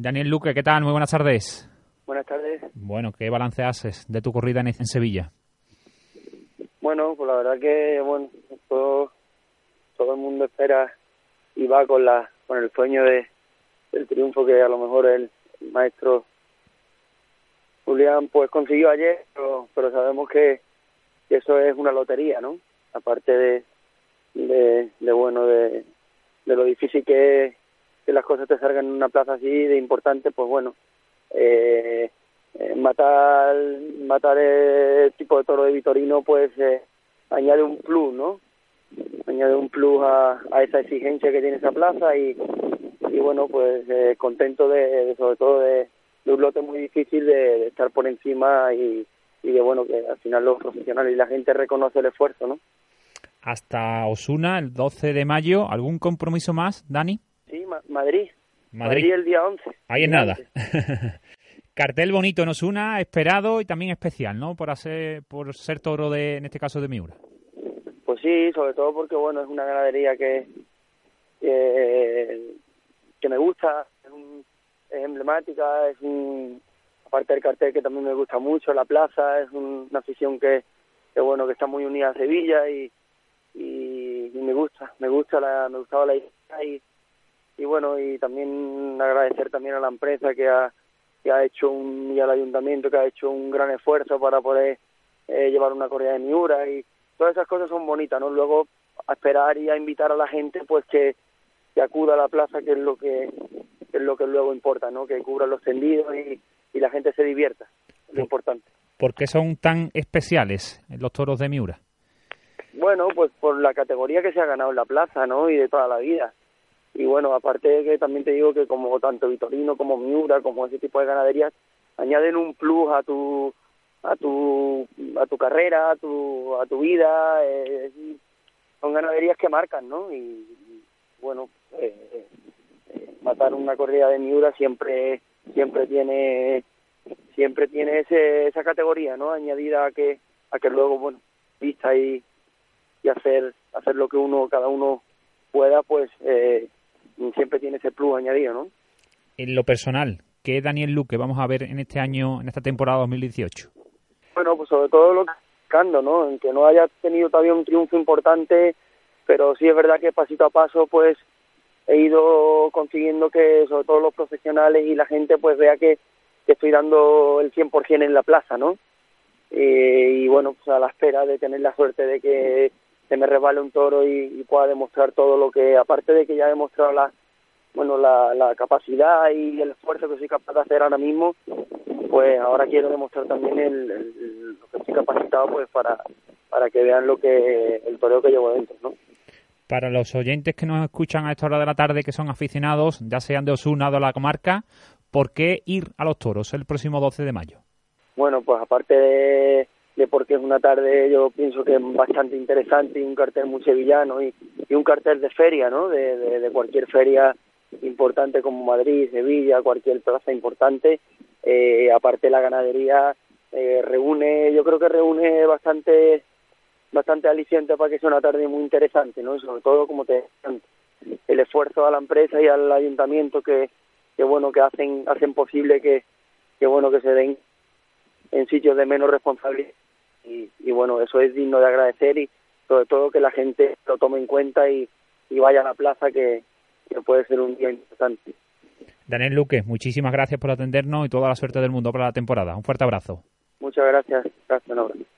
Daniel Luque, ¿qué tal? Muy buenas tardes. Buenas tardes. Bueno, ¿qué balance haces de tu corrida en, en Sevilla? Bueno, pues la verdad que bueno, todo, todo el mundo espera y va con la con el sueño de del triunfo que a lo mejor el, el maestro Julián pues consiguió ayer, pero, pero sabemos que, que eso es una lotería, ¿no? Aparte de, de, de bueno, de, de lo difícil que es que las cosas te salgan en una plaza así de importante, pues bueno, eh, eh, matar matar el tipo de toro de Vitorino pues eh, añade un plus, ¿no? Añade un plus a, a esa exigencia que tiene esa plaza y, y bueno, pues eh, contento de, sobre todo de, de, un lote muy difícil de, de estar por encima y, y de bueno que al final los profesionales y la gente reconoce el esfuerzo, ¿no? Hasta Osuna, el 12 de mayo, ¿algún compromiso más, Dani? Madrid. Madrid. Madrid el día 11. Ahí es nada. Cartel bonito en Osuna, esperado y también especial, ¿no? Por hacer, por ser toro de, en este caso, de Miura. Pues sí, sobre todo porque, bueno, es una ganadería que, que, que me gusta, es, un, es emblemática, es un, aparte del cartel que también me gusta mucho, la plaza, es un, una afición que, que, bueno, que está muy unida a Sevilla y, y, y me gusta, me gusta la, me gustaba la idea y, y bueno, y también agradecer también a la empresa que ha, que ha hecho un, y al ayuntamiento que ha hecho un gran esfuerzo para poder eh, llevar una correa de Miura y todas esas cosas son bonitas, ¿no? Luego a esperar y a invitar a la gente pues que, que acuda a la plaza que es lo que, que es lo que luego importa, ¿no? Que cubra los tendidos y, y la gente se divierta, lo importante. ¿Por qué son tan especiales los toros de Miura? Bueno, pues por la categoría que se ha ganado en la plaza, ¿no? Y de toda la vida y bueno, aparte de que también te digo que como tanto Vitorino como Miura, como ese tipo de ganaderías, añaden un plus a tu a tu a tu carrera, a tu a tu vida, eh, son ganaderías que marcan, ¿no? Y, bueno, eh, eh, matar una corrida de Miura siempre siempre tiene siempre tiene ese, esa categoría, ¿no? Añadida a que a que luego bueno vista y y hacer hacer lo que uno cada uno pueda, pues eh, siempre tiene ese plus añadido, ¿no? En lo personal, ¿qué Daniel Luque vamos a ver en este año, en esta temporada 2018? Bueno, pues sobre todo lo que buscando, ¿no? En que no haya tenido todavía un triunfo importante, pero sí es verdad que pasito a paso, pues he ido consiguiendo que sobre todo los profesionales y la gente pues vea que, que estoy dando el 100% en la plaza, ¿no? Eh, y bueno, pues a la espera de tener la suerte de que se me resbale un toro y, y, pueda demostrar todo lo que, aparte de que ya he demostrado la, bueno, la, la capacidad y el esfuerzo que soy capaz de hacer ahora mismo, pues ahora quiero demostrar también el, el, lo que estoy capacitado pues para, para que vean lo que el toreo que llevo dentro, ¿no? Para los oyentes que nos escuchan a esta hora de la tarde, que son aficionados, ya sean de Osuna o de la comarca, ¿por qué ir a los toros el próximo 12 de mayo? Bueno, pues aparte de, de porque es una tarde, yo pienso que es bastante interesante y un cartel muy sevillano y, y un cartel de feria, ¿no? De, cualquier feria importante como Madrid, Sevilla, cualquier plaza importante. Eh, aparte la ganadería eh, reúne, yo creo que reúne bastante bastante aliciente para que sea una tarde muy interesante, ¿no? Sobre todo, como te el esfuerzo a la empresa y al ayuntamiento que, que bueno, que hacen hacen posible que, que bueno, que se den en sitios de menos responsabilidad y, y bueno, eso es digno de agradecer y sobre todo que la gente lo tome en cuenta y, y vaya a la plaza que, que puede ser un día importante. Daniel Luque, muchísimas gracias por atendernos y toda la suerte del mundo para la temporada. Un fuerte abrazo. Muchas gracias. Gracias.